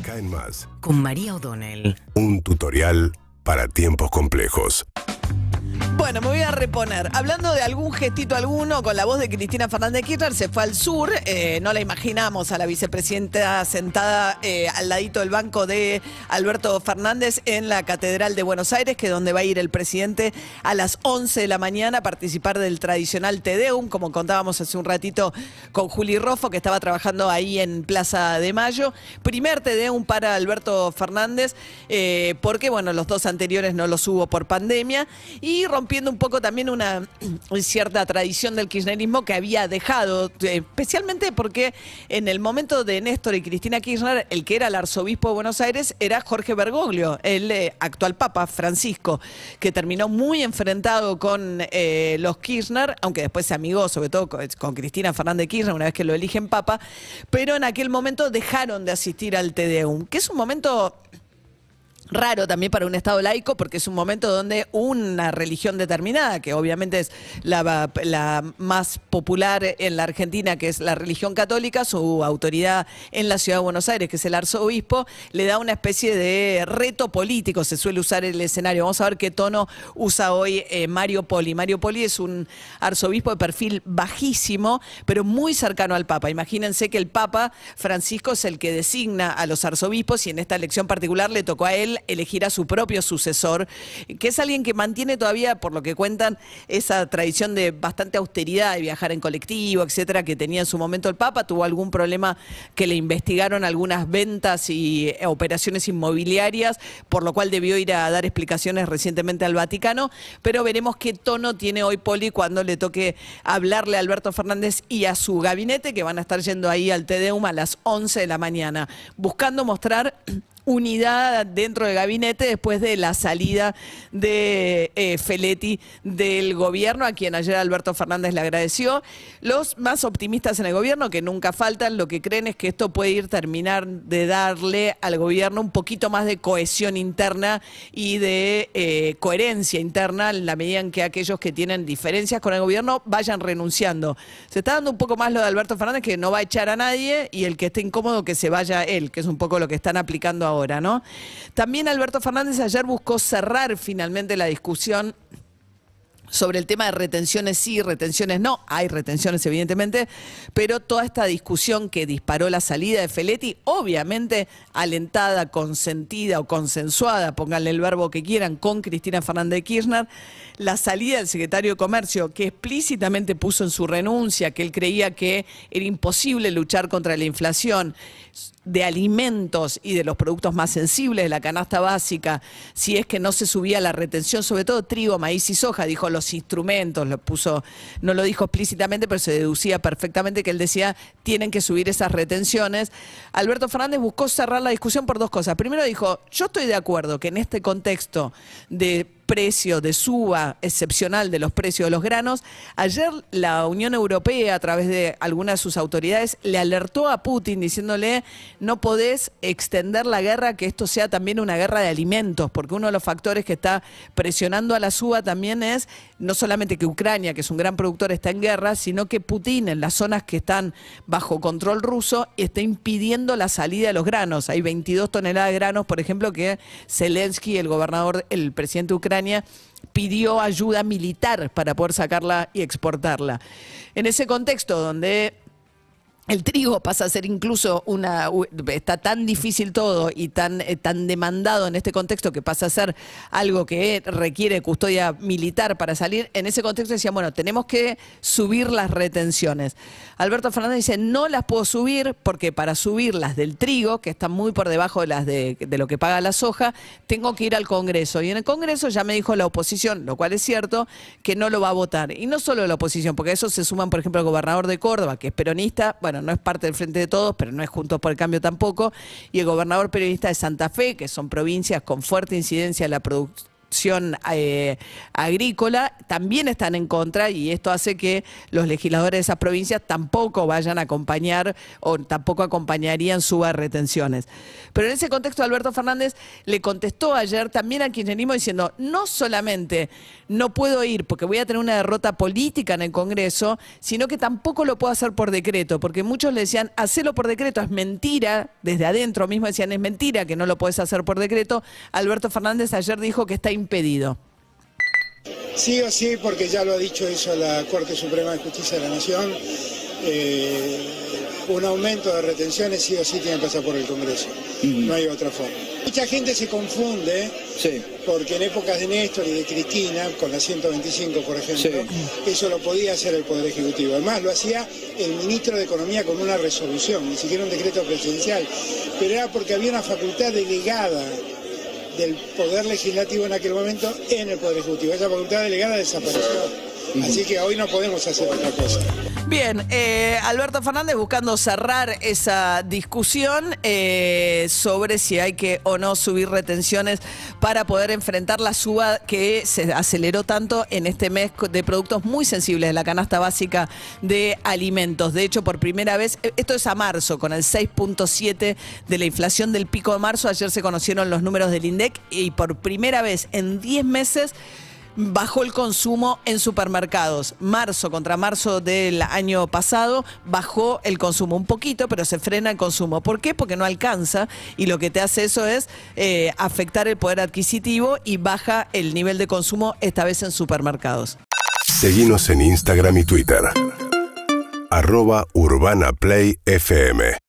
Caen más. Con María O'Donnell. Un tutorial para tiempos complejos. Bueno, me voy a reponer. Hablando de algún gestito alguno, con la voz de Cristina Fernández Kirchner, se fue al sur. Eh, no la imaginamos a la vicepresidenta sentada eh, al ladito del banco de Alberto Fernández en la Catedral de Buenos Aires, que es donde va a ir el presidente a las 11 de la mañana a participar del tradicional Tedeum, como contábamos hace un ratito con Juli Roffo, que estaba trabajando ahí en Plaza de Mayo. Primer Tedeum para Alberto Fernández, eh, porque, bueno, los dos anteriores no los hubo por pandemia. Y rompiendo un poco también una cierta tradición del kirchnerismo que había dejado, eh, especialmente porque en el momento de Néstor y Cristina Kirchner, el que era el arzobispo de Buenos Aires era Jorge Bergoglio, el eh, actual papa Francisco, que terminó muy enfrentado con eh, los Kirchner, aunque después se amigó sobre todo con, Cristina Fernández Kirchner una vez que lo eligen papa, pero en aquel momento dejaron de asistir al Tedeum, que es un momento raro también para un Estado laico porque es un momento donde una religión determinada, que obviamente es la, la, más popular en la Argentina, que es la religión católica, su autoridad en la ciudad de Buenos Aires, que es el arzobispo, le da una especie de reto político, se suele usar el escenario. Vamos a ver qué tono usa hoy eh, Mario Poli. Mario Poli es un arzobispo de perfil bajísimo, pero muy cercano al Papa. Imagínense que el Papa Francisco es el que designa a los arzobispos y en esta elección particular le tocó a él elegir a su propio sucesor, que es alguien que mantiene todavía, por lo que cuentan, esa tradición de bastante austeridad, de viajar en colectivo, etcétera, que tenía en su momento el Papa. Tuvo algún problema que le investigaron algunas ventas y eh, operaciones inmobiliarias, por lo cual debió ir a dar explicaciones recientemente al Vaticano. Pero veremos qué tono tiene hoy Poli cuando le toque hablarle a Alberto Fernández y a su gabinete, que van a estar yendo ahí al Tedeum a las 11 de la mañana, buscando mostrar unidad dentro del gabinete después de la salida de eh, Feletti del gobierno, a quien ayer Alberto Fernández le agradeció. Los más optimistas en el gobierno, que nunca faltan, lo que creen es que esto puede ir terminar de darle al gobierno un poquito más de cohesión interna y de eh, coherencia interna en la medida en que aquellos que tienen diferencias con el gobierno vayan renunciando. Se está dando un poco más lo de Alberto Fernández, que no va a echar a nadie y el que esté incómodo que se vaya él, que es un poco lo que están aplicando ahora, ¿no? También Alberto Fernández ayer buscó cerrar finalmente la discusión sobre el tema de retenciones sí, retenciones no. Hay retenciones, evidentemente, pero toda esta discusión que disparó la salida de Feletti, obviamente alentada, consentida o consensuada, pónganle el verbo que quieran, con Cristina Fernández de Kirchner, la salida del secretario de Comercio, que explícitamente puso en su renuncia que él creía que era imposible luchar contra la inflación de alimentos y de los productos más sensibles de la canasta básica, si es que no se subía la retención, sobre todo trigo, maíz y soja, dijo los instrumentos, lo puso, no lo dijo explícitamente, pero se deducía perfectamente que él decía tienen que subir esas retenciones. Alberto Fernández buscó cerrar la discusión por dos cosas. Primero dijo, yo estoy de acuerdo que en este contexto de precio de suba excepcional de los precios de los granos. Ayer la Unión Europea, a través de algunas de sus autoridades, le alertó a Putin diciéndole no podés extender la guerra, que esto sea también una guerra de alimentos, porque uno de los factores que está presionando a la suba también es no solamente que Ucrania, que es un gran productor, está en guerra, sino que Putin en las zonas que están bajo control ruso está impidiendo la salida de los granos. Hay 22 toneladas de granos, por ejemplo, que Zelensky, el gobernador, el presidente de Pidió ayuda militar para poder sacarla y exportarla. En ese contexto donde el trigo pasa a ser incluso una está tan difícil todo y tan eh, tan demandado en este contexto que pasa a ser algo que requiere custodia militar para salir. En ese contexto decían, bueno, tenemos que subir las retenciones. Alberto Fernández dice, no las puedo subir porque para subir las del trigo, que están muy por debajo de las de, de lo que paga la soja, tengo que ir al Congreso. Y en el Congreso ya me dijo la oposición, lo cual es cierto, que no lo va a votar. Y no solo la oposición, porque a eso se suman, por ejemplo, el gobernador de Córdoba, que es peronista, bueno, no es parte del Frente de Todos, pero no es Juntos por el Cambio tampoco, y el gobernador periodista de Santa Fe, que son provincias con fuerte incidencia en la producción producción eh, agrícola, también están en contra y esto hace que los legisladores de esas provincias tampoco vayan a acompañar o tampoco acompañarían suba retenciones. Pero en ese contexto Alberto Fernández le contestó ayer también al kirchnerismo diciendo, no solamente no puedo ir porque voy a tener una derrota política en el Congreso, sino que tampoco lo puedo hacer por decreto, porque muchos le decían, hacelo por decreto, es mentira, desde adentro mismo decían, es mentira que no lo puedes hacer por decreto. Alberto Fernández ayer dijo que está impedido. Sí o sí, porque ya lo ha dicho eso la Corte Suprema de Justicia de la Nación, eh, un aumento de retenciones sí o sí tiene que pasar por el Congreso, no hay otra forma. Mucha gente se confunde porque en épocas de Néstor y de Cristina, con la 125 por ejemplo, eso lo podía hacer el Poder Ejecutivo. Además lo hacía el ministro de Economía con una resolución, ni siquiera un decreto presidencial, pero era porque había una facultad delegada del Poder Legislativo en aquel momento en el Poder Ejecutivo. Esa facultad delegada desapareció. Así que hoy no podemos hacer otra cosa. Bien, eh, Alberto Fernández buscando cerrar esa discusión eh, sobre si hay que o no subir retenciones para poder enfrentar la suba que se aceleró tanto en este mes de productos muy sensibles de la canasta básica de alimentos. De hecho, por primera vez, eh, esto es a marzo, con el 6.7 de la inflación del pico de marzo. Ayer se conocieron los números del INDEC y por primera vez en 10 meses bajó el consumo en supermercados. Marzo contra marzo del año pasado bajó el consumo un poquito, pero se frena el consumo. ¿Por qué? Porque no alcanza y lo que te hace eso es eh, afectar el poder adquisitivo y baja el nivel de consumo, esta vez en supermercados. Seguimos en Instagram y Twitter. Arroba Urbana Play FM.